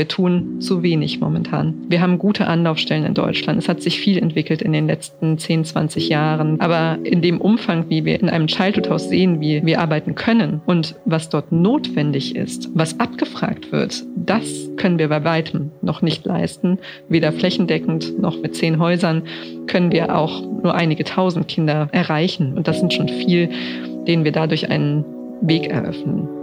Wir tun zu wenig momentan. Wir haben gute Anlaufstellen in Deutschland. Es hat sich viel entwickelt in den letzten 10, 20 Jahren. Aber in dem Umfang, wie wir in einem Childhood-Haus sehen, wie wir arbeiten können und was dort notwendig ist, was abgefragt wird, das können wir bei weitem noch nicht leisten. Weder flächendeckend noch mit zehn Häusern können wir auch nur einige tausend Kinder erreichen. Und das sind schon viel, denen wir dadurch einen Weg eröffnen.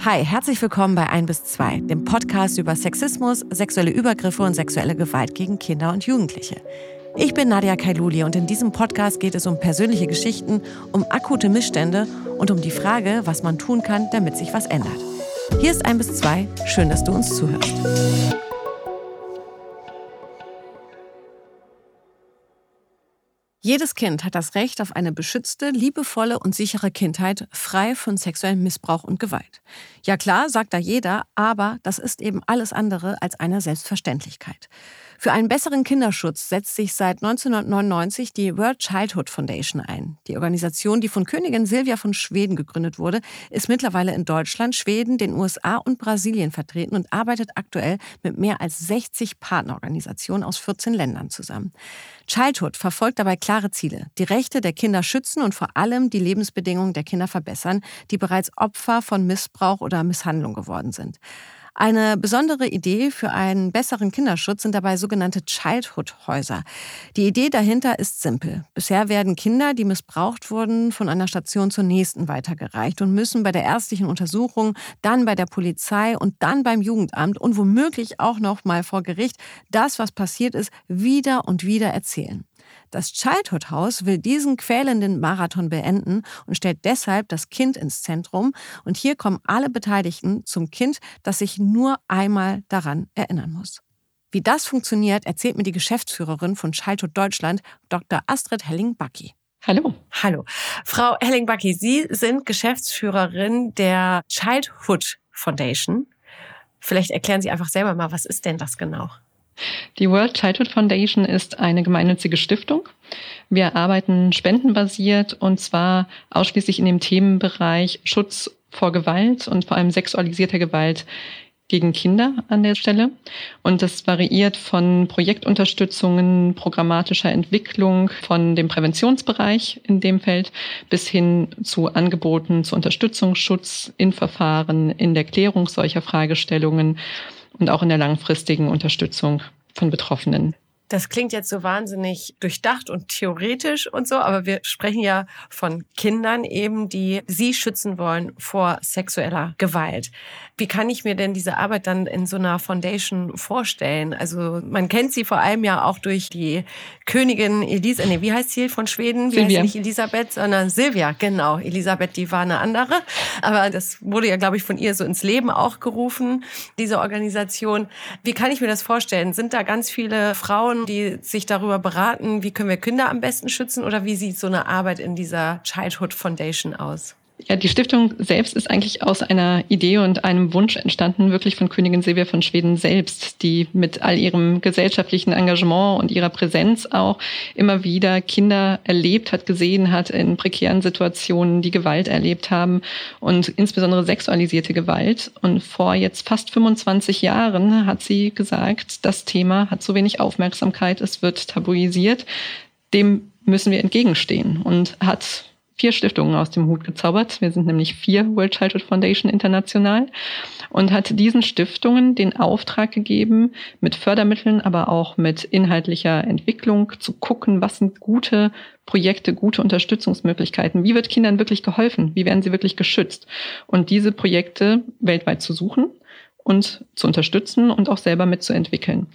Hi, herzlich willkommen bei 1 bis 2, dem Podcast über Sexismus, sexuelle Übergriffe und sexuelle Gewalt gegen Kinder und Jugendliche. Ich bin Nadia Kailuli und in diesem Podcast geht es um persönliche Geschichten, um akute Missstände und um die Frage, was man tun kann, damit sich was ändert. Hier ist 1 bis 2, schön, dass du uns zuhörst. Jedes Kind hat das Recht auf eine beschützte, liebevolle und sichere Kindheit, frei von sexuellem Missbrauch und Gewalt. Ja klar, sagt da jeder, aber das ist eben alles andere als eine Selbstverständlichkeit. Für einen besseren Kinderschutz setzt sich seit 1999 die World Childhood Foundation ein. Die Organisation, die von Königin Silvia von Schweden gegründet wurde, ist mittlerweile in Deutschland, Schweden, den USA und Brasilien vertreten und arbeitet aktuell mit mehr als 60 Partnerorganisationen aus 14 Ländern zusammen. Childhood verfolgt dabei klare Ziele, die Rechte der Kinder schützen und vor allem die Lebensbedingungen der Kinder verbessern, die bereits Opfer von Missbrauch oder Misshandlung geworden sind. Eine besondere Idee für einen besseren Kinderschutz sind dabei sogenannte Childhood-Häuser. Die Idee dahinter ist simpel. Bisher werden Kinder, die missbraucht wurden, von einer Station zur nächsten weitergereicht und müssen bei der ärztlichen Untersuchung, dann bei der Polizei und dann beim Jugendamt und womöglich auch noch mal vor Gericht das, was passiert ist, wieder und wieder erzählen. Das Childhood House will diesen quälenden Marathon beenden und stellt deshalb das Kind ins Zentrum. Und hier kommen alle Beteiligten zum Kind, das sich nur einmal daran erinnern muss. Wie das funktioniert, erzählt mir die Geschäftsführerin von Childhood Deutschland, Dr. Astrid Helling-Backi. Hallo. Hallo. Frau Helling-Backi, Sie sind Geschäftsführerin der Childhood Foundation. Vielleicht erklären Sie einfach selber mal, was ist denn das genau? Die World Childhood Foundation ist eine gemeinnützige Stiftung. Wir arbeiten spendenbasiert und zwar ausschließlich in dem Themenbereich Schutz vor Gewalt und vor allem sexualisierter Gewalt gegen Kinder an der Stelle. Und das variiert von Projektunterstützungen, programmatischer Entwicklung, von dem Präventionsbereich in dem Feld bis hin zu Angeboten zur Unterstützung, Schutz in Verfahren, in der Klärung solcher Fragestellungen und auch in der langfristigen Unterstützung von Betroffenen. Das klingt jetzt so wahnsinnig durchdacht und theoretisch und so, aber wir sprechen ja von Kindern eben, die sie schützen wollen vor sexueller Gewalt. Wie kann ich mir denn diese Arbeit dann in so einer Foundation vorstellen? Also man kennt sie vor allem ja auch durch die Königin Elisa, nee, wie heißt sie von Schweden? Wie Silvia. heißt sie nicht Elisabeth, sondern Silvia, genau. Elisabeth, die war eine andere. Aber das wurde ja, glaube ich, von ihr so ins Leben auch gerufen, diese Organisation. Wie kann ich mir das vorstellen? Sind da ganz viele Frauen, Frauen, die sich darüber beraten, wie können wir Kinder am besten schützen oder wie sieht so eine Arbeit in dieser Childhood Foundation aus? Ja, die Stiftung selbst ist eigentlich aus einer Idee und einem Wunsch entstanden, wirklich von Königin Silvia von Schweden selbst, die mit all ihrem gesellschaftlichen Engagement und ihrer Präsenz auch immer wieder Kinder erlebt hat, gesehen hat in prekären Situationen, die Gewalt erlebt haben und insbesondere sexualisierte Gewalt. Und vor jetzt fast 25 Jahren hat sie gesagt, das Thema hat zu wenig Aufmerksamkeit, es wird tabuisiert. Dem müssen wir entgegenstehen und hat vier Stiftungen aus dem Hut gezaubert. Wir sind nämlich vier World Childhood Foundation international und hat diesen Stiftungen den Auftrag gegeben, mit Fördermitteln, aber auch mit inhaltlicher Entwicklung zu gucken, was sind gute Projekte, gute Unterstützungsmöglichkeiten. Wie wird Kindern wirklich geholfen? Wie werden sie wirklich geschützt? Und diese Projekte weltweit zu suchen und zu unterstützen und auch selber mitzuentwickeln.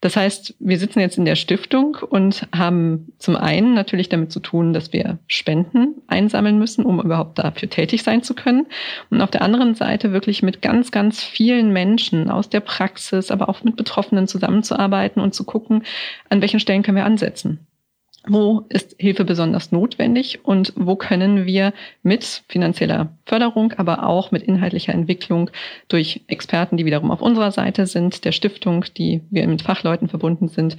Das heißt, wir sitzen jetzt in der Stiftung und haben zum einen natürlich damit zu tun, dass wir Spenden einsammeln müssen, um überhaupt dafür tätig sein zu können. Und auf der anderen Seite wirklich mit ganz, ganz vielen Menschen aus der Praxis, aber auch mit Betroffenen zusammenzuarbeiten und zu gucken, an welchen Stellen können wir ansetzen wo ist Hilfe besonders notwendig und wo können wir mit finanzieller Förderung, aber auch mit inhaltlicher Entwicklung durch Experten, die wiederum auf unserer Seite sind, der Stiftung, die wir mit Fachleuten verbunden sind,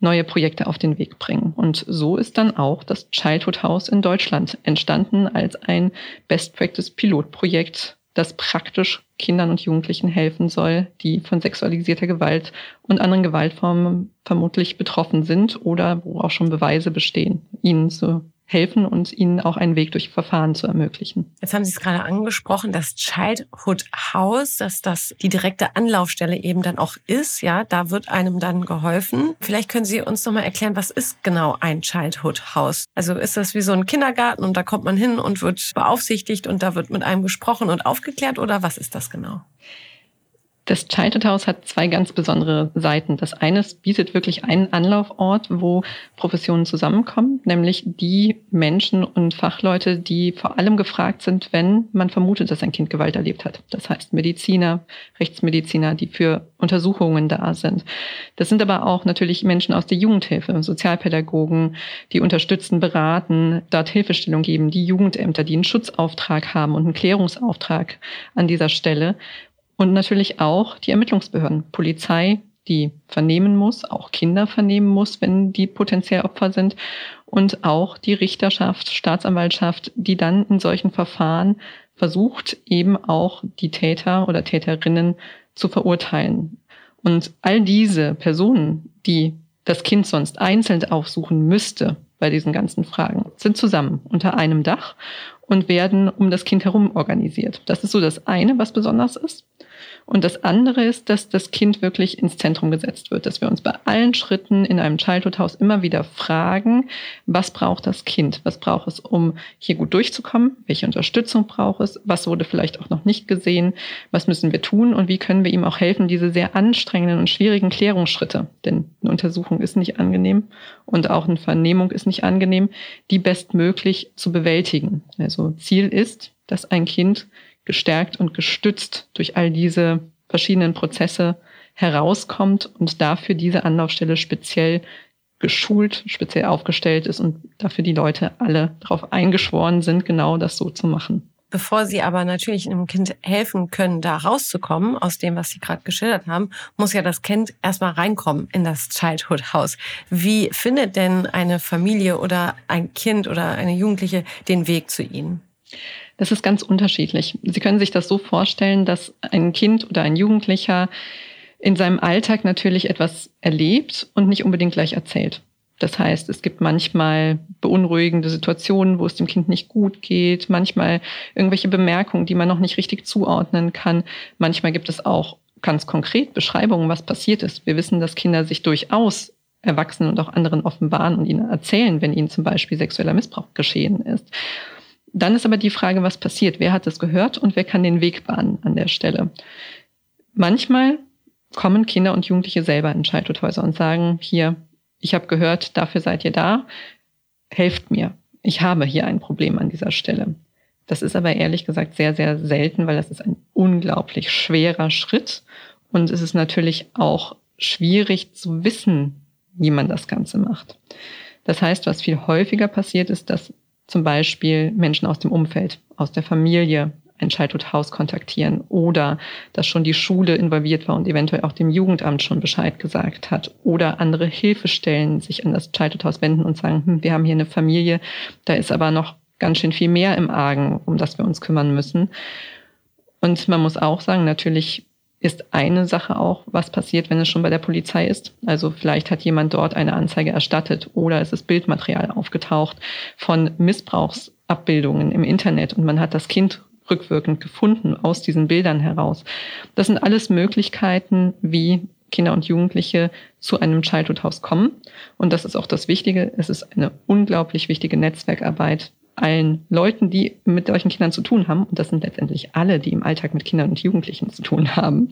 neue Projekte auf den Weg bringen. Und so ist dann auch das Childhood House in Deutschland entstanden als ein Best Practice Pilotprojekt das praktisch Kindern und Jugendlichen helfen soll, die von sexualisierter Gewalt und anderen Gewaltformen vermutlich betroffen sind oder wo auch schon Beweise bestehen, ihnen zu helfen und ihnen auch einen Weg durch Verfahren zu ermöglichen. Jetzt haben Sie es gerade angesprochen, das Childhood House, dass das die direkte Anlaufstelle eben dann auch ist. Ja, da wird einem dann geholfen. Vielleicht können Sie uns noch mal erklären, was ist genau ein Childhood House? Also ist das wie so ein Kindergarten und da kommt man hin und wird beaufsichtigt und da wird mit einem gesprochen und aufgeklärt oder was ist das genau? Das Childhood House hat zwei ganz besondere Seiten. Das eine bietet wirklich einen Anlaufort, wo Professionen zusammenkommen, nämlich die Menschen und Fachleute, die vor allem gefragt sind, wenn man vermutet, dass ein Kind Gewalt erlebt hat. Das heißt Mediziner, Rechtsmediziner, die für Untersuchungen da sind. Das sind aber auch natürlich Menschen aus der Jugendhilfe, Sozialpädagogen, die unterstützen, beraten, dort Hilfestellung geben, die Jugendämter, die einen Schutzauftrag haben und einen Klärungsauftrag an dieser Stelle und natürlich auch die Ermittlungsbehörden, Polizei, die vernehmen muss, auch Kinder vernehmen muss, wenn die potenziell Opfer sind. Und auch die Richterschaft, Staatsanwaltschaft, die dann in solchen Verfahren versucht, eben auch die Täter oder Täterinnen zu verurteilen. Und all diese Personen, die das Kind sonst einzeln aufsuchen müsste bei diesen ganzen Fragen, sind zusammen unter einem Dach und werden um das Kind herum organisiert. Das ist so das eine, was besonders ist. Und das andere ist, dass das Kind wirklich ins Zentrum gesetzt wird, dass wir uns bei allen Schritten in einem Childhood House immer wieder fragen, was braucht das Kind? Was braucht es, um hier gut durchzukommen? Welche Unterstützung braucht es? Was wurde vielleicht auch noch nicht gesehen? Was müssen wir tun? Und wie können wir ihm auch helfen, diese sehr anstrengenden und schwierigen Klärungsschritte? Denn eine Untersuchung ist nicht angenehm und auch eine Vernehmung ist nicht angenehm, die bestmöglich zu bewältigen. Also Ziel ist, dass ein Kind gestärkt und gestützt durch all diese verschiedenen Prozesse herauskommt und dafür diese Anlaufstelle speziell geschult, speziell aufgestellt ist und dafür die Leute alle darauf eingeschworen sind, genau das so zu machen. Bevor Sie aber natürlich einem Kind helfen können, da rauszukommen aus dem, was Sie gerade geschildert haben, muss ja das Kind erstmal reinkommen in das Childhood House. Wie findet denn eine Familie oder ein Kind oder eine Jugendliche den Weg zu Ihnen? Das ist ganz unterschiedlich. Sie können sich das so vorstellen, dass ein Kind oder ein Jugendlicher in seinem Alltag natürlich etwas erlebt und nicht unbedingt gleich erzählt. Das heißt, es gibt manchmal beunruhigende Situationen, wo es dem Kind nicht gut geht, manchmal irgendwelche Bemerkungen, die man noch nicht richtig zuordnen kann. Manchmal gibt es auch ganz konkret Beschreibungen, was passiert ist. Wir wissen, dass Kinder sich durchaus Erwachsenen und auch anderen offenbaren und ihnen erzählen, wenn ihnen zum Beispiel sexueller Missbrauch geschehen ist. Dann ist aber die Frage, was passiert? Wer hat es gehört und wer kann den Weg bahnen an der Stelle? Manchmal kommen Kinder und Jugendliche selber in Childhood-Häuser und sagen, hier, ich habe gehört, dafür seid ihr da, helft mir. Ich habe hier ein Problem an dieser Stelle. Das ist aber ehrlich gesagt sehr, sehr selten, weil das ist ein unglaublich schwerer Schritt. Und es ist natürlich auch schwierig zu wissen, wie man das Ganze macht. Das heißt, was viel häufiger passiert ist, dass zum Beispiel Menschen aus dem Umfeld, aus der Familie ein Childhood House kontaktieren oder dass schon die Schule involviert war und eventuell auch dem Jugendamt schon Bescheid gesagt hat oder andere Hilfestellen sich an das Childhood House wenden und sagen, hm, wir haben hier eine Familie, da ist aber noch ganz schön viel mehr im Argen, um das wir uns kümmern müssen. Und man muss auch sagen, natürlich ist eine Sache auch, was passiert, wenn es schon bei der Polizei ist. Also vielleicht hat jemand dort eine Anzeige erstattet oder es ist Bildmaterial aufgetaucht von Missbrauchsabbildungen im Internet und man hat das Kind rückwirkend gefunden aus diesen Bildern heraus. Das sind alles Möglichkeiten, wie Kinder und Jugendliche zu einem Childhood House kommen. Und das ist auch das Wichtige. Es ist eine unglaublich wichtige Netzwerkarbeit, allen Leuten, die mit solchen Kindern zu tun haben, und das sind letztendlich alle, die im Alltag mit Kindern und Jugendlichen zu tun haben,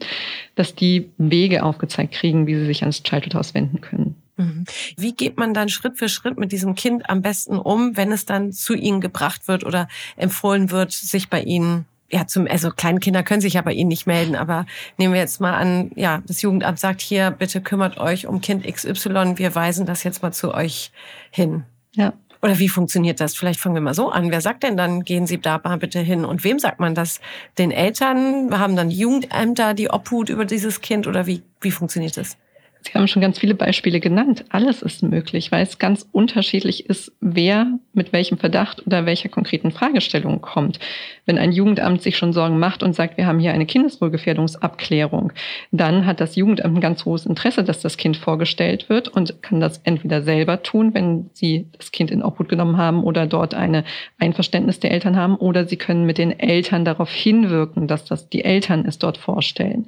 dass die Wege aufgezeigt kriegen, wie sie sich ans Childhood House wenden können. Mhm. Wie geht man dann Schritt für Schritt mit diesem Kind am besten um, wenn es dann zu Ihnen gebracht wird oder empfohlen wird, sich bei Ihnen ja, zum, also kleine Kinder können sich ja bei Ihnen nicht melden, aber nehmen wir jetzt mal an, ja, das Jugendamt sagt hier, bitte kümmert euch um Kind XY, wir weisen das jetzt mal zu euch hin. Ja. Oder wie funktioniert das? Vielleicht fangen wir mal so an. Wer sagt denn dann, gehen Sie da mal bitte hin? Und wem sagt man das? Den Eltern? Haben dann Jugendämter die Obhut über dieses Kind? Oder wie, wie funktioniert das? Sie haben schon ganz viele Beispiele genannt. Alles ist möglich, weil es ganz unterschiedlich ist, wer mit welchem Verdacht oder welcher konkreten Fragestellung kommt. Wenn ein Jugendamt sich schon Sorgen macht und sagt, wir haben hier eine Kindeswohlgefährdungsabklärung, dann hat das Jugendamt ein ganz hohes Interesse, dass das Kind vorgestellt wird und kann das entweder selber tun, wenn sie das Kind in Obhut genommen haben oder dort eine Einverständnis der Eltern haben, oder sie können mit den Eltern darauf hinwirken, dass das die Eltern es dort vorstellen.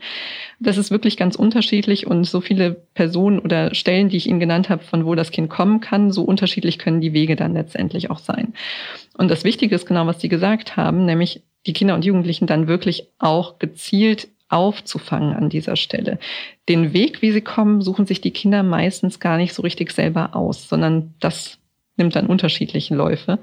Das ist wirklich ganz unterschiedlich und so viele Personen oder Stellen, die ich Ihnen genannt habe, von wo das Kind kommen kann, so unterschiedlich können die Wege dann letztendlich auch sein. Und das Wichtige ist genau, was Sie gesagt haben, nämlich die Kinder und Jugendlichen dann wirklich auch gezielt aufzufangen an dieser Stelle. Den Weg, wie sie kommen, suchen sich die Kinder meistens gar nicht so richtig selber aus, sondern das nimmt dann unterschiedliche Läufe.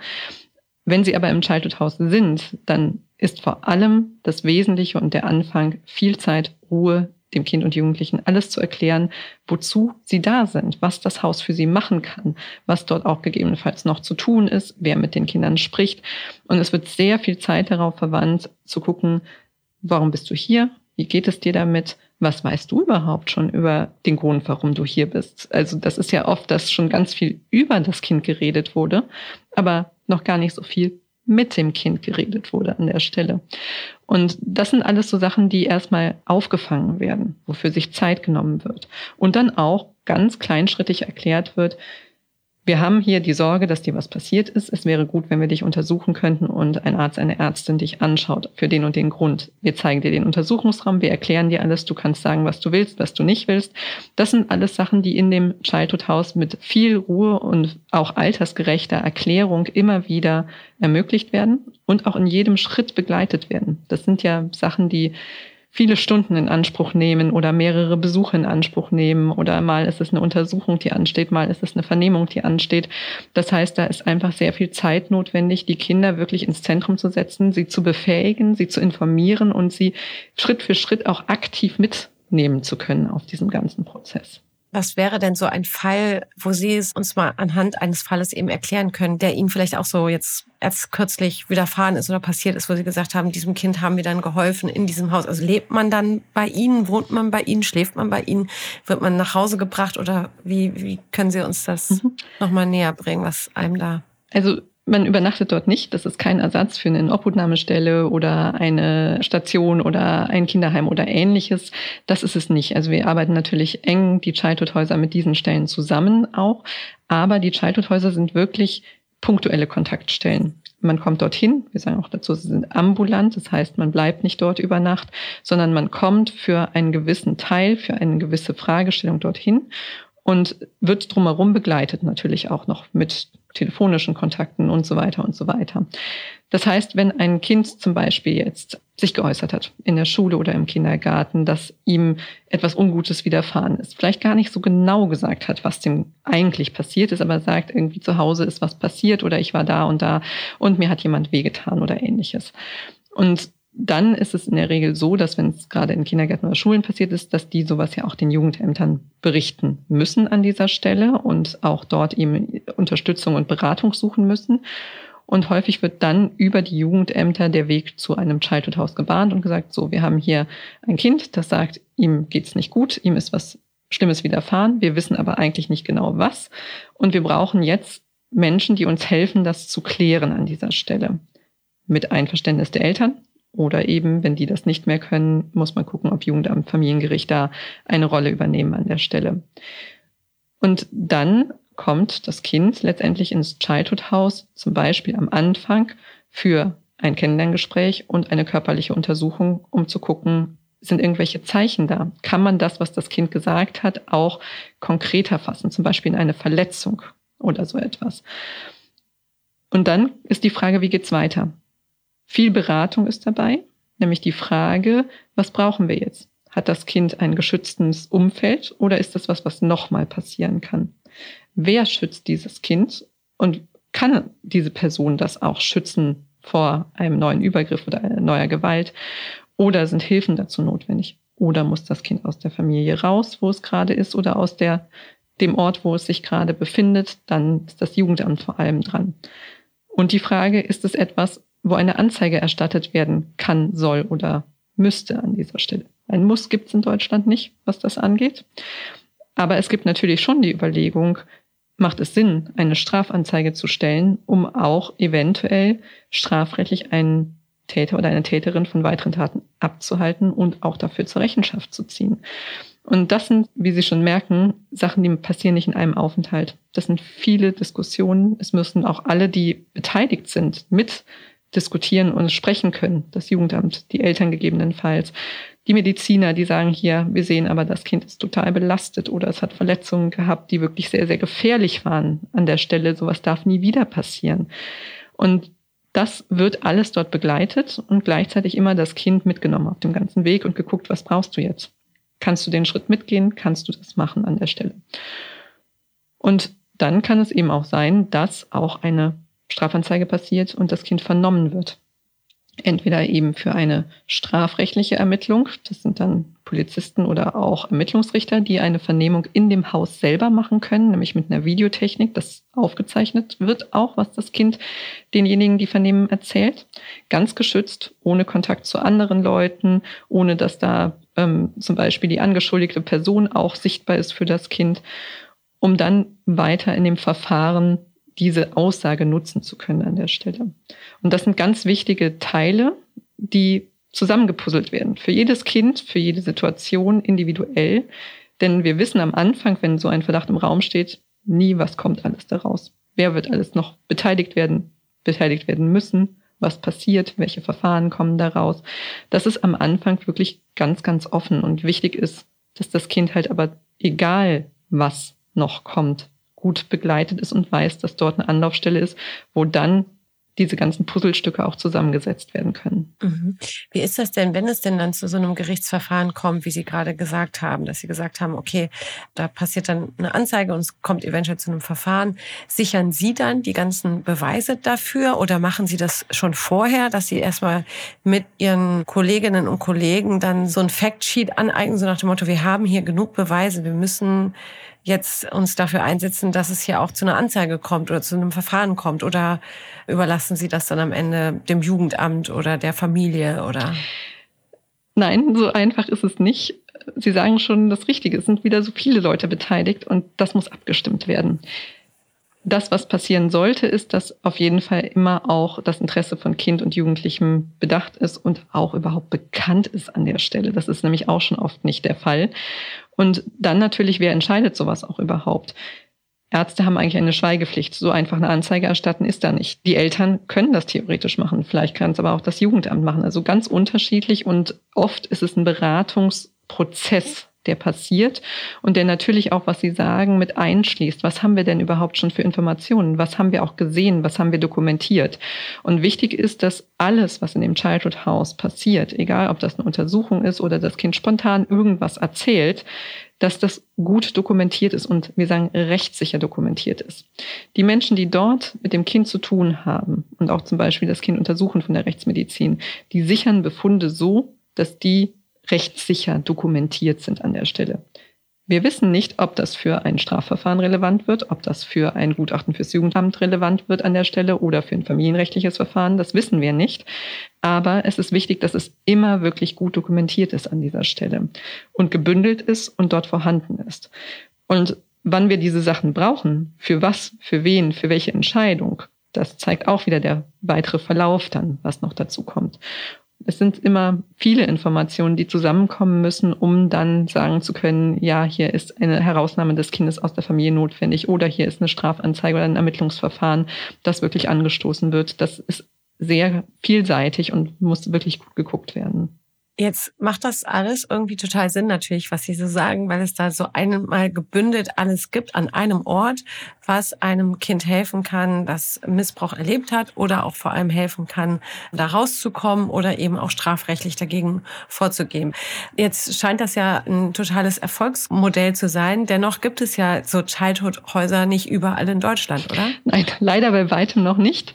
Wenn sie aber im Childhood House sind, dann ist vor allem das Wesentliche und der Anfang viel Zeit, Ruhe, dem Kind und Jugendlichen alles zu erklären, wozu sie da sind, was das Haus für sie machen kann, was dort auch gegebenenfalls noch zu tun ist, wer mit den Kindern spricht. Und es wird sehr viel Zeit darauf verwandt, zu gucken, warum bist du hier? Wie geht es dir damit? Was weißt du überhaupt schon über den Grund, warum du hier bist? Also das ist ja oft, dass schon ganz viel über das Kind geredet wurde, aber noch gar nicht so viel mit dem Kind geredet wurde an der Stelle. Und das sind alles so Sachen, die erstmal aufgefangen werden, wofür sich Zeit genommen wird. Und dann auch ganz kleinschrittig erklärt wird, wir haben hier die Sorge, dass dir was passiert ist. Es wäre gut, wenn wir dich untersuchen könnten und ein Arzt, eine Ärztin dich anschaut für den und den Grund. Wir zeigen dir den Untersuchungsraum, wir erklären dir alles, du kannst sagen, was du willst, was du nicht willst. Das sind alles Sachen, die in dem Childhood House mit viel Ruhe und auch altersgerechter Erklärung immer wieder ermöglicht werden und auch in jedem Schritt begleitet werden. Das sind ja Sachen, die viele Stunden in Anspruch nehmen oder mehrere Besuche in Anspruch nehmen oder mal ist es eine Untersuchung, die ansteht, mal ist es eine Vernehmung, die ansteht. Das heißt, da ist einfach sehr viel Zeit notwendig, die Kinder wirklich ins Zentrum zu setzen, sie zu befähigen, sie zu informieren und sie Schritt für Schritt auch aktiv mitnehmen zu können auf diesem ganzen Prozess. Was wäre denn so ein Fall, wo Sie es uns mal anhand eines Falles eben erklären können, der Ihnen vielleicht auch so jetzt erst kürzlich widerfahren ist oder passiert ist, wo Sie gesagt haben, diesem Kind haben wir dann geholfen in diesem Haus? Also lebt man dann bei Ihnen, wohnt man bei Ihnen, schläft man bei Ihnen, wird man nach Hause gebracht oder wie, wie können Sie uns das mhm. nochmal näher bringen, was einem da also man übernachtet dort nicht. Das ist kein Ersatz für eine Inobhutnahmestelle oder eine Station oder ein Kinderheim oder ähnliches. Das ist es nicht. Also wir arbeiten natürlich eng, die Childhood-Häuser mit diesen Stellen zusammen auch. Aber die Childhood-Häuser sind wirklich punktuelle Kontaktstellen. Man kommt dorthin, wir sagen auch dazu, sie sind ambulant, das heißt, man bleibt nicht dort über Nacht, sondern man kommt für einen gewissen Teil, für eine gewisse Fragestellung dorthin und wird drumherum begleitet natürlich auch noch mit telefonischen Kontakten und so weiter und so weiter. Das heißt, wenn ein Kind zum Beispiel jetzt sich geäußert hat in der Schule oder im Kindergarten, dass ihm etwas Ungutes widerfahren ist, vielleicht gar nicht so genau gesagt hat, was dem eigentlich passiert ist, aber sagt, irgendwie zu Hause ist was passiert oder ich war da und da und mir hat jemand wehgetan oder ähnliches. Und dann ist es in der Regel so, dass wenn es gerade in Kindergärten oder Schulen passiert ist, dass die sowas ja auch den Jugendämtern berichten müssen an dieser Stelle und auch dort eben Unterstützung und Beratung suchen müssen. Und häufig wird dann über die Jugendämter der Weg zu einem Childhood House gebahnt und gesagt, so, wir haben hier ein Kind, das sagt, ihm geht's nicht gut, ihm ist was Schlimmes widerfahren, wir wissen aber eigentlich nicht genau was. Und wir brauchen jetzt Menschen, die uns helfen, das zu klären an dieser Stelle. Mit Einverständnis der Eltern, oder eben, wenn die das nicht mehr können, muss man gucken, ob Jugendamt, Familiengericht da eine Rolle übernehmen an der Stelle. Und dann kommt das Kind letztendlich ins Childhood House, zum Beispiel am Anfang für ein Kennenlerngespräch und eine körperliche Untersuchung, um zu gucken, sind irgendwelche Zeichen da? Kann man das, was das Kind gesagt hat, auch konkreter fassen, zum Beispiel in eine Verletzung oder so etwas? Und dann ist die Frage, wie geht's weiter? Viel Beratung ist dabei, nämlich die Frage, was brauchen wir jetzt? Hat das Kind ein geschütztes Umfeld oder ist das was, was nochmal passieren kann? Wer schützt dieses Kind und kann diese Person das auch schützen vor einem neuen Übergriff oder neuer Gewalt? Oder sind Hilfen dazu notwendig? Oder muss das Kind aus der Familie raus, wo es gerade ist, oder aus der, dem Ort, wo es sich gerade befindet? Dann ist das Jugendamt vor allem dran. Und die Frage, ist es etwas, wo eine Anzeige erstattet werden kann, soll oder müsste an dieser Stelle. Ein Muss gibt es in Deutschland nicht, was das angeht. Aber es gibt natürlich schon die Überlegung, macht es Sinn, eine Strafanzeige zu stellen, um auch eventuell strafrechtlich einen Täter oder eine Täterin von weiteren Taten abzuhalten und auch dafür zur Rechenschaft zu ziehen. Und das sind, wie Sie schon merken, Sachen, die passieren nicht in einem Aufenthalt. Das sind viele Diskussionen. Es müssen auch alle, die beteiligt sind, mit diskutieren und sprechen können. Das Jugendamt, die Eltern gegebenenfalls, die Mediziner, die sagen hier, wir sehen aber, das Kind ist total belastet oder es hat Verletzungen gehabt, die wirklich sehr, sehr gefährlich waren an der Stelle. Sowas darf nie wieder passieren. Und das wird alles dort begleitet und gleichzeitig immer das Kind mitgenommen auf dem ganzen Weg und geguckt, was brauchst du jetzt? Kannst du den Schritt mitgehen? Kannst du das machen an der Stelle? Und dann kann es eben auch sein, dass auch eine Strafanzeige passiert und das Kind vernommen wird. Entweder eben für eine strafrechtliche Ermittlung, das sind dann Polizisten oder auch Ermittlungsrichter, die eine Vernehmung in dem Haus selber machen können, nämlich mit einer Videotechnik, das aufgezeichnet wird, auch was das Kind denjenigen, die vernehmen, erzählt. Ganz geschützt, ohne Kontakt zu anderen Leuten, ohne dass da ähm, zum Beispiel die angeschuldigte Person auch sichtbar ist für das Kind, um dann weiter in dem Verfahren diese Aussage nutzen zu können an der Stelle. Und das sind ganz wichtige Teile, die zusammengepuzzelt werden. Für jedes Kind, für jede Situation individuell. Denn wir wissen am Anfang, wenn so ein Verdacht im Raum steht, nie, was kommt alles daraus. Wer wird alles noch beteiligt werden, beteiligt werden müssen, was passiert, welche Verfahren kommen daraus. Das ist am Anfang wirklich ganz, ganz offen und wichtig ist, dass das Kind halt aber egal was noch kommt, gut begleitet ist und weiß, dass dort eine Anlaufstelle ist, wo dann diese ganzen Puzzlestücke auch zusammengesetzt werden können. Mhm. Wie ist das denn, wenn es denn dann zu so einem Gerichtsverfahren kommt, wie Sie gerade gesagt haben, dass Sie gesagt haben, okay, da passiert dann eine Anzeige und es kommt eventuell zu einem Verfahren. Sichern Sie dann die ganzen Beweise dafür oder machen Sie das schon vorher, dass Sie erstmal mit Ihren Kolleginnen und Kollegen dann so ein Factsheet aneignen, so nach dem Motto, wir haben hier genug Beweise, wir müssen jetzt uns dafür einsetzen, dass es hier auch zu einer Anzeige kommt oder zu einem Verfahren kommt? Oder überlassen Sie das dann am Ende dem Jugendamt oder der Familie oder? Nein, so einfach ist es nicht. Sie sagen schon das Richtige. Es sind wieder so viele Leute beteiligt und das muss abgestimmt werden. Das, was passieren sollte, ist, dass auf jeden Fall immer auch das Interesse von Kind und Jugendlichem bedacht ist und auch überhaupt bekannt ist an der Stelle. Das ist nämlich auch schon oft nicht der Fall. Und dann natürlich, wer entscheidet sowas auch überhaupt? Ärzte haben eigentlich eine Schweigepflicht. So einfach eine Anzeige erstatten ist da nicht. Die Eltern können das theoretisch machen. Vielleicht kann es aber auch das Jugendamt machen. Also ganz unterschiedlich und oft ist es ein Beratungsprozess, der passiert und der natürlich auch, was Sie sagen, mit einschließt. Was haben wir denn überhaupt schon für Informationen? Was haben wir auch gesehen? Was haben wir dokumentiert? Und wichtig ist, dass alles, was in dem Childhood House passiert, egal ob das eine Untersuchung ist oder das Kind spontan irgendwas erzählt, dass das gut dokumentiert ist und wir sagen rechtssicher dokumentiert ist. Die Menschen, die dort mit dem Kind zu tun haben und auch zum Beispiel das Kind untersuchen von der Rechtsmedizin, die sichern Befunde so, dass die rechtssicher dokumentiert sind an der Stelle. Wir wissen nicht, ob das für ein Strafverfahren relevant wird, ob das für ein Gutachten fürs Jugendamt relevant wird an der Stelle oder für ein familienrechtliches Verfahren. Das wissen wir nicht. Aber es ist wichtig, dass es immer wirklich gut dokumentiert ist an dieser Stelle und gebündelt ist und dort vorhanden ist. Und wann wir diese Sachen brauchen, für was, für wen, für welche Entscheidung, das zeigt auch wieder der weitere Verlauf dann, was noch dazu kommt es sind immer viele Informationen, die zusammenkommen müssen, um dann sagen zu können, ja, hier ist eine Herausnahme des Kindes aus der Familie notwendig oder hier ist eine Strafanzeige oder ein Ermittlungsverfahren, das wirklich angestoßen wird. Das ist sehr vielseitig und muss wirklich gut geguckt werden. Jetzt macht das alles irgendwie total Sinn natürlich, was Sie so sagen, weil es da so einmal gebündelt alles gibt an einem Ort, was einem Kind helfen kann, das Missbrauch erlebt hat oder auch vor allem helfen kann, da rauszukommen oder eben auch strafrechtlich dagegen vorzugehen. Jetzt scheint das ja ein totales Erfolgsmodell zu sein. Dennoch gibt es ja so Childhood-Häuser nicht überall in Deutschland, oder? Nein, leider bei weitem noch nicht.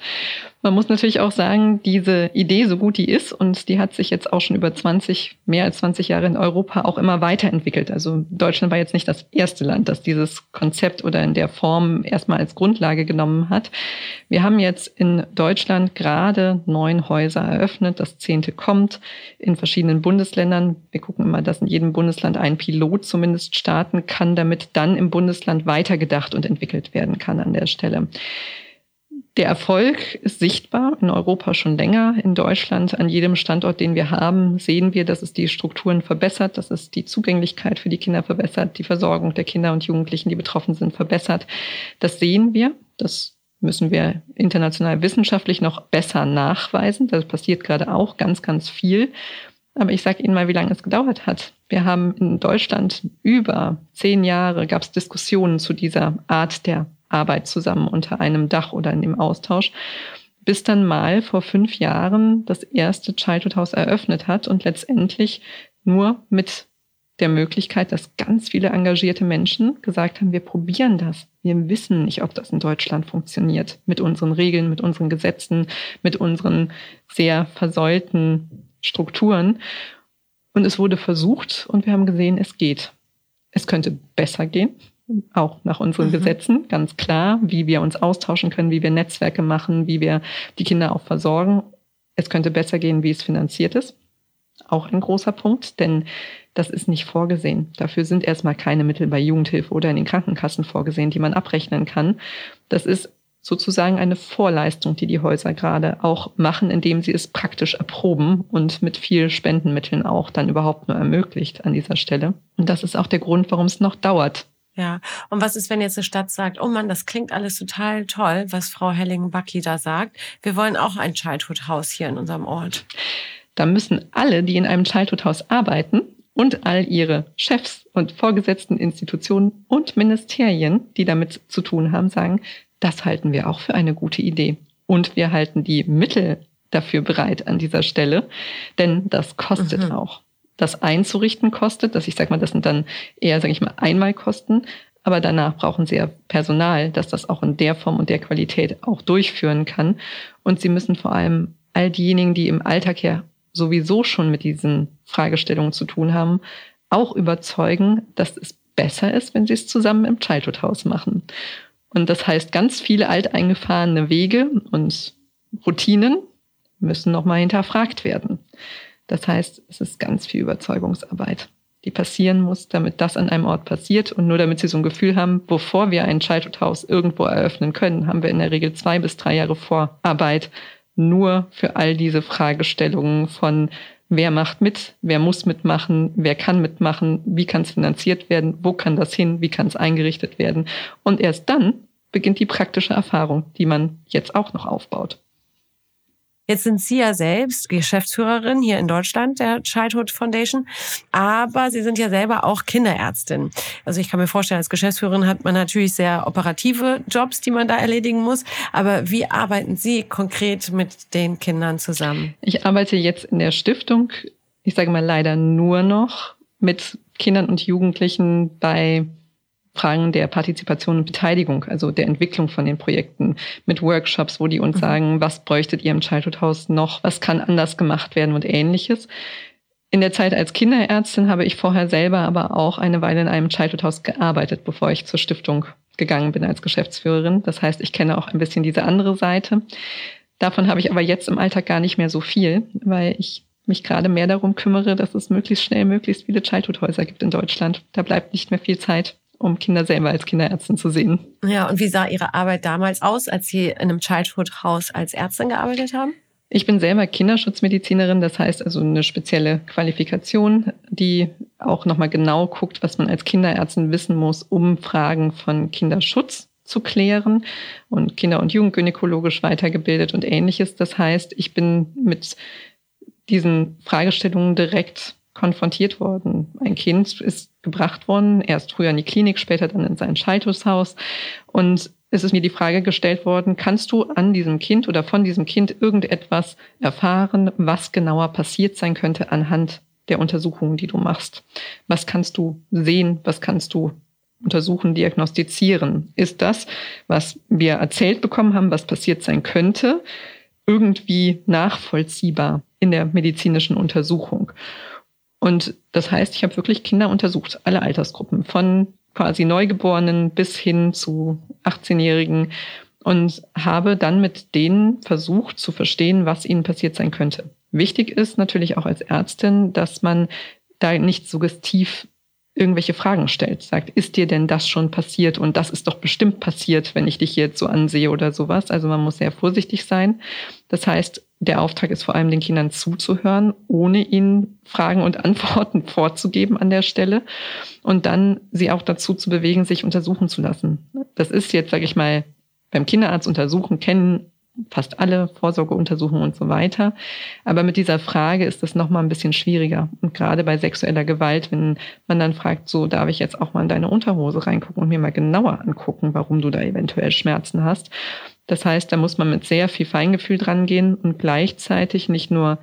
Man muss natürlich auch sagen, diese Idee, so gut die ist, und die hat sich jetzt auch schon über 20, mehr als 20 Jahre in Europa auch immer weiterentwickelt. Also Deutschland war jetzt nicht das erste Land, das dieses Konzept oder in der Form erstmal als Grundlage genommen hat. Wir haben jetzt in Deutschland gerade neun Häuser eröffnet. Das zehnte kommt in verschiedenen Bundesländern. Wir gucken immer, dass in jedem Bundesland ein Pilot zumindest starten kann, damit dann im Bundesland weitergedacht und entwickelt werden kann an der Stelle. Der Erfolg ist sichtbar in Europa schon länger. In Deutschland, an jedem Standort, den wir haben, sehen wir, dass es die Strukturen verbessert, dass es die Zugänglichkeit für die Kinder verbessert, die Versorgung der Kinder und Jugendlichen, die betroffen sind, verbessert. Das sehen wir. Das müssen wir international wissenschaftlich noch besser nachweisen. Das passiert gerade auch ganz, ganz viel. Aber ich sage Ihnen mal, wie lange es gedauert hat. Wir haben in Deutschland über zehn Jahre gab es Diskussionen zu dieser Art der Arbeit zusammen unter einem Dach oder in dem Austausch, bis dann mal vor fünf Jahren das erste Childhood House eröffnet hat und letztendlich nur mit der Möglichkeit, dass ganz viele engagierte Menschen gesagt haben, wir probieren das. Wir wissen nicht, ob das in Deutschland funktioniert. Mit unseren Regeln, mit unseren Gesetzen, mit unseren sehr versäulten Strukturen. Und es wurde versucht und wir haben gesehen, es geht. Es könnte besser gehen auch nach unseren mhm. Gesetzen, ganz klar, wie wir uns austauschen können, wie wir Netzwerke machen, wie wir die Kinder auch versorgen. Es könnte besser gehen, wie es finanziert ist. Auch ein großer Punkt, denn das ist nicht vorgesehen. Dafür sind erstmal keine Mittel bei Jugendhilfe oder in den Krankenkassen vorgesehen, die man abrechnen kann. Das ist sozusagen eine Vorleistung, die die Häuser gerade auch machen, indem sie es praktisch erproben und mit viel Spendenmitteln auch dann überhaupt nur ermöglicht an dieser Stelle. Und das ist auch der Grund, warum es noch dauert, ja, und was ist, wenn jetzt eine Stadt sagt, oh Mann, das klingt alles total toll, was Frau Helling-Bucky da sagt. Wir wollen auch ein Childhood-Haus hier in unserem Ort. Da müssen alle, die in einem Childhood-Haus arbeiten und all ihre Chefs und vorgesetzten Institutionen und Ministerien, die damit zu tun haben, sagen, das halten wir auch für eine gute Idee. Und wir halten die Mittel dafür bereit an dieser Stelle, denn das kostet mhm. auch das einzurichten kostet. Das, ich sag mal, das sind dann eher, sage ich mal, Einmalkosten. Aber danach brauchen sie ja Personal, das das auch in der Form und der Qualität auch durchführen kann. Und sie müssen vor allem all diejenigen, die im Alltag ja sowieso schon mit diesen Fragestellungen zu tun haben, auch überzeugen, dass es besser ist, wenn sie es zusammen im Childhood House machen. Und das heißt, ganz viele alteingefahrene Wege und Routinen müssen nochmal hinterfragt werden. Das heißt, es ist ganz viel Überzeugungsarbeit, die passieren muss, damit das an einem Ort passiert. Und nur damit Sie so ein Gefühl haben, bevor wir ein Childhood House irgendwo eröffnen können, haben wir in der Regel zwei bis drei Jahre Vorarbeit nur für all diese Fragestellungen von wer macht mit, wer muss mitmachen, wer kann mitmachen, wie kann es finanziert werden, wo kann das hin, wie kann es eingerichtet werden. Und erst dann beginnt die praktische Erfahrung, die man jetzt auch noch aufbaut. Jetzt sind Sie ja selbst Geschäftsführerin hier in Deutschland der Childhood Foundation, aber Sie sind ja selber auch Kinderärztin. Also ich kann mir vorstellen, als Geschäftsführerin hat man natürlich sehr operative Jobs, die man da erledigen muss. Aber wie arbeiten Sie konkret mit den Kindern zusammen? Ich arbeite jetzt in der Stiftung, ich sage mal leider nur noch mit Kindern und Jugendlichen bei Fragen der Partizipation und Beteiligung, also der Entwicklung von den Projekten mit Workshops, wo die uns mhm. sagen, was bräuchtet ihr im Childhood House noch, was kann anders gemacht werden und ähnliches. In der Zeit als Kinderärztin habe ich vorher selber aber auch eine Weile in einem Childhood House gearbeitet, bevor ich zur Stiftung gegangen bin als Geschäftsführerin. Das heißt, ich kenne auch ein bisschen diese andere Seite. Davon habe ich aber jetzt im Alltag gar nicht mehr so viel, weil ich mich gerade mehr darum kümmere, dass es möglichst schnell möglichst viele Childhood-Häuser gibt in Deutschland. Da bleibt nicht mehr viel Zeit um Kinder selber als Kinderärztin zu sehen. Ja, und wie sah Ihre Arbeit damals aus, als Sie in einem Childhood-Haus als Ärztin gearbeitet haben? Ich bin selber Kinderschutzmedizinerin, das heißt also eine spezielle Qualifikation, die auch nochmal genau guckt, was man als Kinderärztin wissen muss, um Fragen von Kinderschutz zu klären und Kinder- und Jugendgynäkologisch weitergebildet und ähnliches. Das heißt, ich bin mit diesen Fragestellungen direkt konfrontiert worden. Ein Kind ist gebracht worden, erst früher in die Klinik, später dann in sein Schaltushaus. Und es ist mir die Frage gestellt worden, kannst du an diesem Kind oder von diesem Kind irgendetwas erfahren, was genauer passiert sein könnte anhand der Untersuchungen, die du machst? Was kannst du sehen? Was kannst du untersuchen, diagnostizieren? Ist das, was wir erzählt bekommen haben, was passiert sein könnte, irgendwie nachvollziehbar in der medizinischen Untersuchung. Und das heißt, ich habe wirklich Kinder untersucht, alle Altersgruppen, von quasi Neugeborenen bis hin zu 18-Jährigen und habe dann mit denen versucht zu verstehen, was ihnen passiert sein könnte. Wichtig ist natürlich auch als Ärztin, dass man da nicht suggestiv irgendwelche Fragen stellt, sagt, ist dir denn das schon passiert und das ist doch bestimmt passiert, wenn ich dich jetzt so ansehe oder sowas. Also man muss sehr vorsichtig sein. Das heißt, der Auftrag ist vor allem den Kindern zuzuhören, ohne ihnen Fragen und Antworten vorzugeben an der Stelle und dann sie auch dazu zu bewegen, sich untersuchen zu lassen. Das ist jetzt, sage ich mal, beim Kinderarzt untersuchen, kennen fast alle Vorsorgeuntersuchungen und so weiter. Aber mit dieser Frage ist das nochmal ein bisschen schwieriger. Und gerade bei sexueller Gewalt, wenn man dann fragt, so darf ich jetzt auch mal in deine Unterhose reingucken und mir mal genauer angucken, warum du da eventuell Schmerzen hast. Das heißt, da muss man mit sehr viel Feingefühl dran gehen und gleichzeitig nicht nur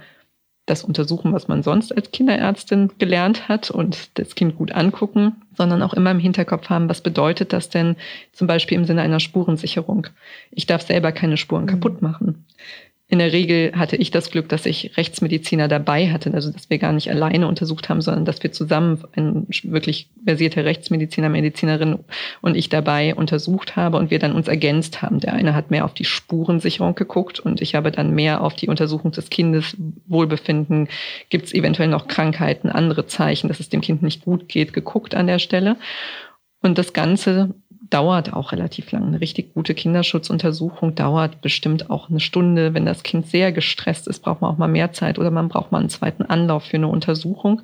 das untersuchen, was man sonst als Kinderärztin gelernt hat und das Kind gut angucken, sondern auch immer im Hinterkopf haben, was bedeutet das denn zum Beispiel im Sinne einer Spurensicherung. Ich darf selber keine Spuren kaputt machen in der Regel hatte ich das Glück, dass ich Rechtsmediziner dabei hatte, also dass wir gar nicht alleine untersucht haben, sondern dass wir zusammen ein wirklich versierter Rechtsmediziner, Medizinerin und ich dabei untersucht habe und wir dann uns ergänzt haben. Der eine hat mehr auf die Spurensicherung geguckt und ich habe dann mehr auf die Untersuchung des Kindes, Wohlbefinden, gibt es eventuell noch Krankheiten, andere Zeichen, dass es dem Kind nicht gut geht, geguckt an der Stelle. Und das Ganze dauert auch relativ lang. Eine richtig gute Kinderschutzuntersuchung dauert bestimmt auch eine Stunde. Wenn das Kind sehr gestresst ist, braucht man auch mal mehr Zeit oder man braucht mal einen zweiten Anlauf für eine Untersuchung.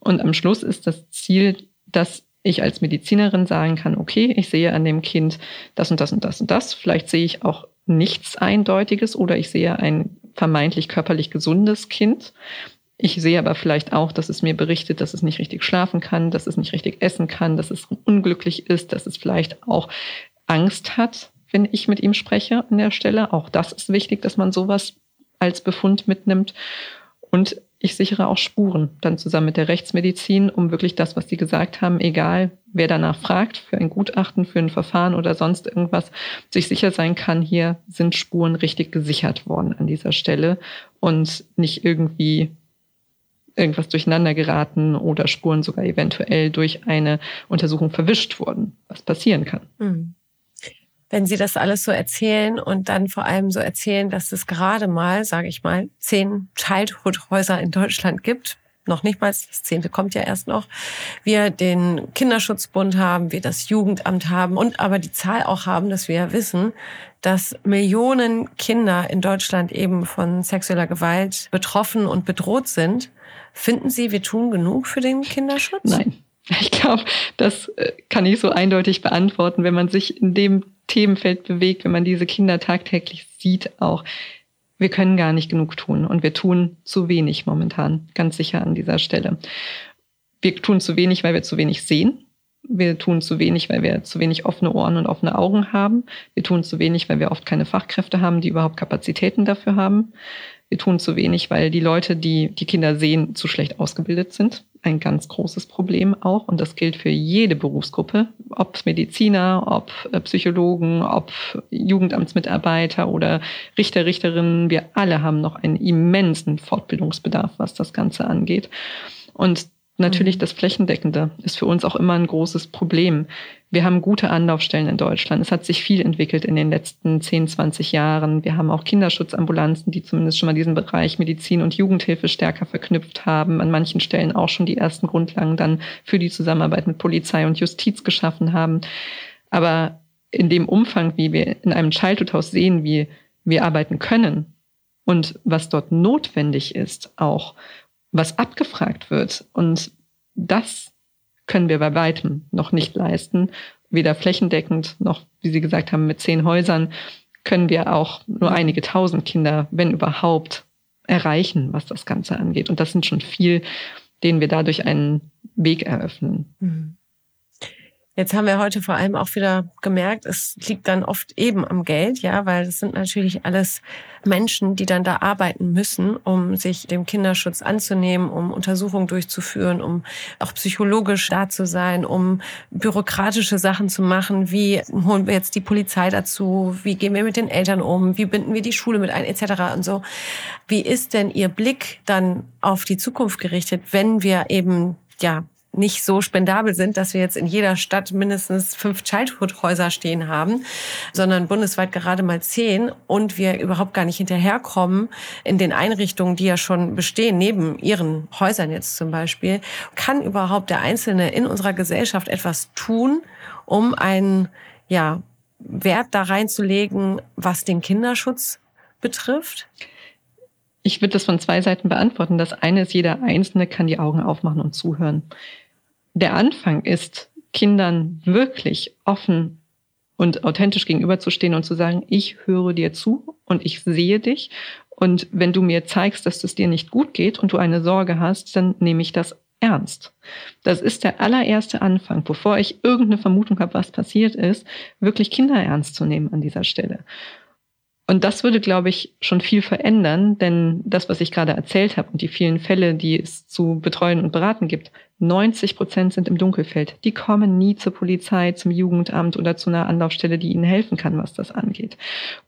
Und am Schluss ist das Ziel, dass ich als Medizinerin sagen kann, okay, ich sehe an dem Kind das und das und das und das. Vielleicht sehe ich auch nichts Eindeutiges oder ich sehe ein vermeintlich körperlich gesundes Kind. Ich sehe aber vielleicht auch, dass es mir berichtet, dass es nicht richtig schlafen kann, dass es nicht richtig essen kann, dass es unglücklich ist, dass es vielleicht auch Angst hat, wenn ich mit ihm spreche an der Stelle. Auch das ist wichtig, dass man sowas als Befund mitnimmt. Und ich sichere auch Spuren dann zusammen mit der Rechtsmedizin, um wirklich das, was Sie gesagt haben, egal wer danach fragt, für ein Gutachten, für ein Verfahren oder sonst irgendwas, sich sicher sein kann, hier sind Spuren richtig gesichert worden an dieser Stelle und nicht irgendwie irgendwas durcheinander geraten oder Spuren sogar eventuell durch eine Untersuchung verwischt wurden, was passieren kann. Hm. Wenn Sie das alles so erzählen und dann vor allem so erzählen, dass es gerade mal, sage ich mal, zehn Childhood-Häuser in Deutschland gibt, noch nicht mal, das zehnte kommt ja erst noch, wir den Kinderschutzbund haben, wir das Jugendamt haben und aber die Zahl auch haben, dass wir ja wissen, dass Millionen Kinder in Deutschland eben von sexueller Gewalt betroffen und bedroht sind, Finden Sie, wir tun genug für den Kinderschutz? Nein. Ich glaube, das äh, kann ich so eindeutig beantworten, wenn man sich in dem Themenfeld bewegt, wenn man diese Kinder tagtäglich sieht auch. Wir können gar nicht genug tun und wir tun zu wenig momentan, ganz sicher an dieser Stelle. Wir tun zu wenig, weil wir zu wenig sehen. Wir tun zu wenig, weil wir zu wenig offene Ohren und offene Augen haben. Wir tun zu wenig, weil wir oft keine Fachkräfte haben, die überhaupt Kapazitäten dafür haben. Wir tun zu wenig, weil die Leute, die die Kinder sehen, zu schlecht ausgebildet sind. Ein ganz großes Problem auch. Und das gilt für jede Berufsgruppe, ob Mediziner, ob äh, Psychologen, ob Jugendamtsmitarbeiter oder Richter, Richterinnen. Wir alle haben noch einen immensen Fortbildungsbedarf, was das Ganze angeht. Und Natürlich mhm. das Flächendeckende ist für uns auch immer ein großes Problem. Wir haben gute Anlaufstellen in Deutschland. Es hat sich viel entwickelt in den letzten 10, 20 Jahren. Wir haben auch Kinderschutzambulanzen, die zumindest schon mal diesen Bereich Medizin und Jugendhilfe stärker verknüpft haben. An manchen Stellen auch schon die ersten Grundlagen dann für die Zusammenarbeit mit Polizei und Justiz geschaffen haben. Aber in dem Umfang, wie wir in einem Childhood-Haus sehen, wie wir arbeiten können und was dort notwendig ist auch, was abgefragt wird. Und das können wir bei weitem noch nicht leisten. Weder flächendeckend noch, wie Sie gesagt haben, mit zehn Häusern können wir auch nur einige tausend Kinder, wenn überhaupt, erreichen, was das Ganze angeht. Und das sind schon viel, denen wir dadurch einen Weg eröffnen. Mhm. Jetzt haben wir heute vor allem auch wieder gemerkt, es liegt dann oft eben am Geld, ja, weil es sind natürlich alles Menschen, die dann da arbeiten müssen, um sich dem Kinderschutz anzunehmen, um Untersuchungen durchzuführen, um auch psychologisch da zu sein, um bürokratische Sachen zu machen, wie holen wir jetzt die Polizei dazu, wie gehen wir mit den Eltern um, wie binden wir die Schule mit ein, etc. und so. Wie ist denn Ihr Blick dann auf die Zukunft gerichtet, wenn wir eben ja nicht so spendabel sind, dass wir jetzt in jeder Stadt mindestens fünf Childhood-Häuser stehen haben, sondern bundesweit gerade mal zehn und wir überhaupt gar nicht hinterherkommen in den Einrichtungen, die ja schon bestehen, neben ihren Häusern jetzt zum Beispiel. Kann überhaupt der Einzelne in unserer Gesellschaft etwas tun, um einen ja, Wert da reinzulegen, was den Kinderschutz betrifft? Ich würde das von zwei Seiten beantworten. Das eine ist, jeder Einzelne kann die Augen aufmachen und zuhören der Anfang ist, Kindern wirklich offen und authentisch gegenüberzustehen und zu sagen, ich höre dir zu und ich sehe dich. Und wenn du mir zeigst, dass es dir nicht gut geht und du eine Sorge hast, dann nehme ich das ernst. Das ist der allererste Anfang, bevor ich irgendeine Vermutung habe, was passiert ist, wirklich Kinder ernst zu nehmen an dieser Stelle. Und das würde, glaube ich, schon viel verändern, denn das, was ich gerade erzählt habe und die vielen Fälle, die es zu betreuen und beraten gibt, 90 Prozent sind im Dunkelfeld. Die kommen nie zur Polizei, zum Jugendamt oder zu einer Anlaufstelle, die ihnen helfen kann, was das angeht.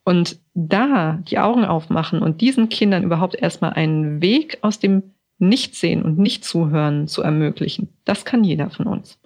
Und da die Augen aufmachen und diesen Kindern überhaupt erstmal einen Weg aus dem nicht sehen und nicht zuhören zu ermöglichen. Das kann jeder von uns.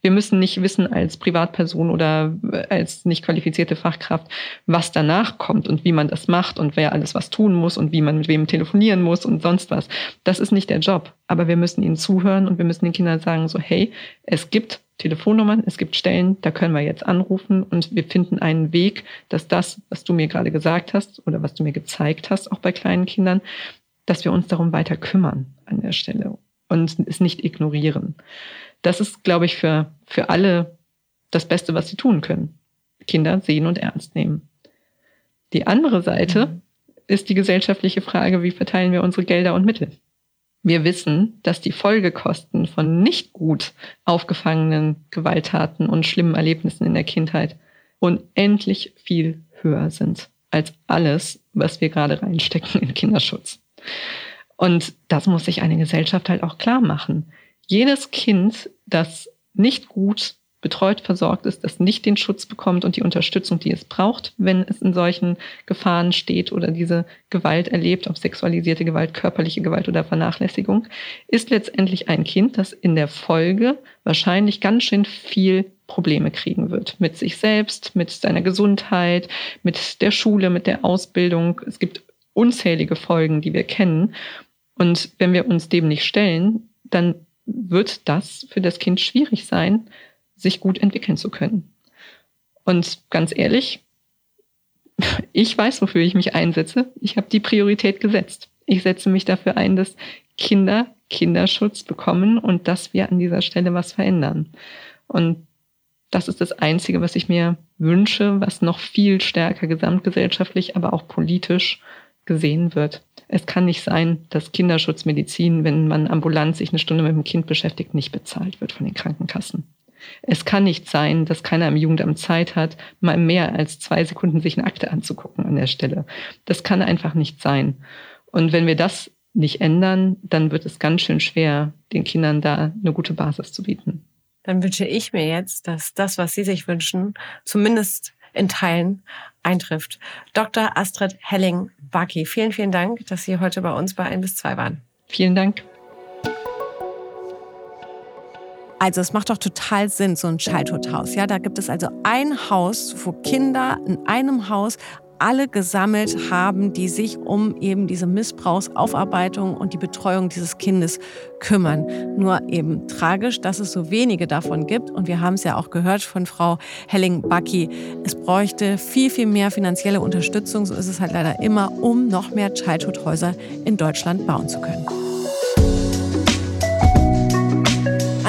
Wir müssen nicht wissen als Privatperson oder als nicht qualifizierte Fachkraft, was danach kommt und wie man das macht und wer alles was tun muss und wie man mit wem telefonieren muss und sonst was. Das ist nicht der Job. Aber wir müssen ihnen zuhören und wir müssen den Kindern sagen, so, hey, es gibt Telefonnummern, es gibt Stellen, da können wir jetzt anrufen und wir finden einen Weg, dass das, was du mir gerade gesagt hast oder was du mir gezeigt hast, auch bei kleinen Kindern, dass wir uns darum weiter kümmern an der Stelle und es nicht ignorieren. Das ist, glaube ich, für, für alle das Beste, was sie tun können. Kinder sehen und ernst nehmen. Die andere Seite mhm. ist die gesellschaftliche Frage, wie verteilen wir unsere Gelder und Mittel? Wir wissen, dass die Folgekosten von nicht gut aufgefangenen Gewalttaten und schlimmen Erlebnissen in der Kindheit unendlich viel höher sind als alles, was wir gerade reinstecken in Kinderschutz. Und das muss sich eine Gesellschaft halt auch klar machen. Jedes Kind, das nicht gut betreut, versorgt ist, das nicht den Schutz bekommt und die Unterstützung, die es braucht, wenn es in solchen Gefahren steht oder diese Gewalt erlebt, ob sexualisierte Gewalt, körperliche Gewalt oder Vernachlässigung, ist letztendlich ein Kind, das in der Folge wahrscheinlich ganz schön viel Probleme kriegen wird. Mit sich selbst, mit seiner Gesundheit, mit der Schule, mit der Ausbildung. Es gibt unzählige Folgen, die wir kennen. Und wenn wir uns dem nicht stellen, dann wird das für das Kind schwierig sein, sich gut entwickeln zu können. Und ganz ehrlich, ich weiß, wofür ich mich einsetze. Ich habe die Priorität gesetzt. Ich setze mich dafür ein, dass Kinder Kinderschutz bekommen und dass wir an dieser Stelle was verändern. Und das ist das Einzige, was ich mir wünsche, was noch viel stärker gesamtgesellschaftlich, aber auch politisch gesehen wird. Es kann nicht sein, dass Kinderschutzmedizin, wenn man ambulant sich eine Stunde mit dem Kind beschäftigt, nicht bezahlt wird von den Krankenkassen. Es kann nicht sein, dass keiner im Jugendamt Zeit hat, mal mehr als zwei Sekunden sich eine Akte anzugucken an der Stelle. Das kann einfach nicht sein. Und wenn wir das nicht ändern, dann wird es ganz schön schwer, den Kindern da eine gute Basis zu bieten. Dann wünsche ich mir jetzt, dass das, was Sie sich wünschen, zumindest in Teilen eintrifft. Dr. Astrid Helling-Baki, vielen, vielen Dank, dass Sie heute bei uns bei 1 bis 2 waren. Vielen Dank. Also es macht doch total Sinn, so ein Childhood-Haus. Ja, da gibt es also ein Haus, wo Kinder in einem Haus alle gesammelt haben, die sich um eben diese Missbrauchsaufarbeitung und die Betreuung dieses Kindes kümmern. Nur eben tragisch, dass es so wenige davon gibt. Und wir haben es ja auch gehört von Frau Helling-Bucky. Es bräuchte viel, viel mehr finanzielle Unterstützung. So ist es halt leider immer, um noch mehr Childhood-Häuser in Deutschland bauen zu können.